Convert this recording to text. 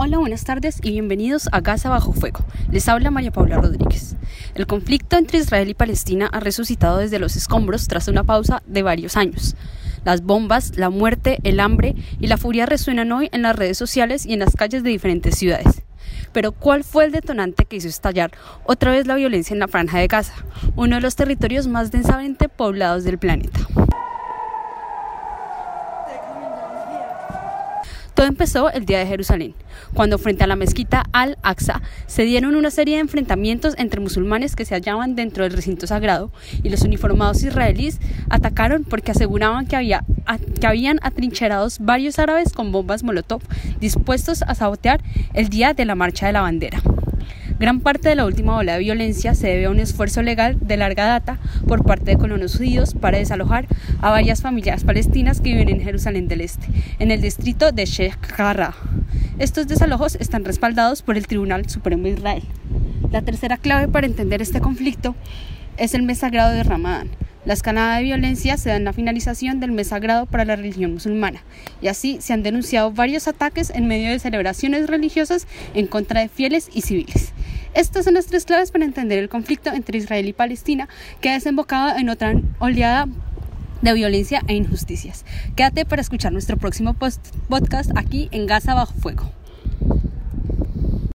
Hola, buenas tardes y bienvenidos a Gaza Bajo Fuego. Les habla María Paula Rodríguez. El conflicto entre Israel y Palestina ha resucitado desde los escombros tras una pausa de varios años. Las bombas, la muerte, el hambre y la furia resuenan hoy en las redes sociales y en las calles de diferentes ciudades. Pero ¿cuál fue el detonante que hizo estallar otra vez la violencia en la franja de Gaza, uno de los territorios más densamente poblados del planeta? Todo empezó el día de Jerusalén, cuando frente a la mezquita Al-Aqsa se dieron una serie de enfrentamientos entre musulmanes que se hallaban dentro del recinto sagrado y los uniformados israelíes atacaron porque aseguraban que, había, que habían atrincherados varios árabes con bombas Molotov dispuestos a sabotear el día de la marcha de la bandera. Gran parte de la última ola de violencia se debe a un esfuerzo legal de larga data por parte de colonos judíos para desalojar a varias familias palestinas que viven en Jerusalén del Este, en el distrito de Sheikh Jarrah. Estos desalojos están respaldados por el Tribunal Supremo de Israel. La tercera clave para entender este conflicto es el mes sagrado de Ramadán. La escalada de violencia se da en la finalización del mes sagrado para la religión musulmana, y así se han denunciado varios ataques en medio de celebraciones religiosas en contra de fieles y civiles. Estas son las tres claves para entender el conflicto entre Israel y Palestina que ha desembocado en otra oleada de violencia e injusticias. Quédate para escuchar nuestro próximo podcast aquí en Gaza Bajo Fuego.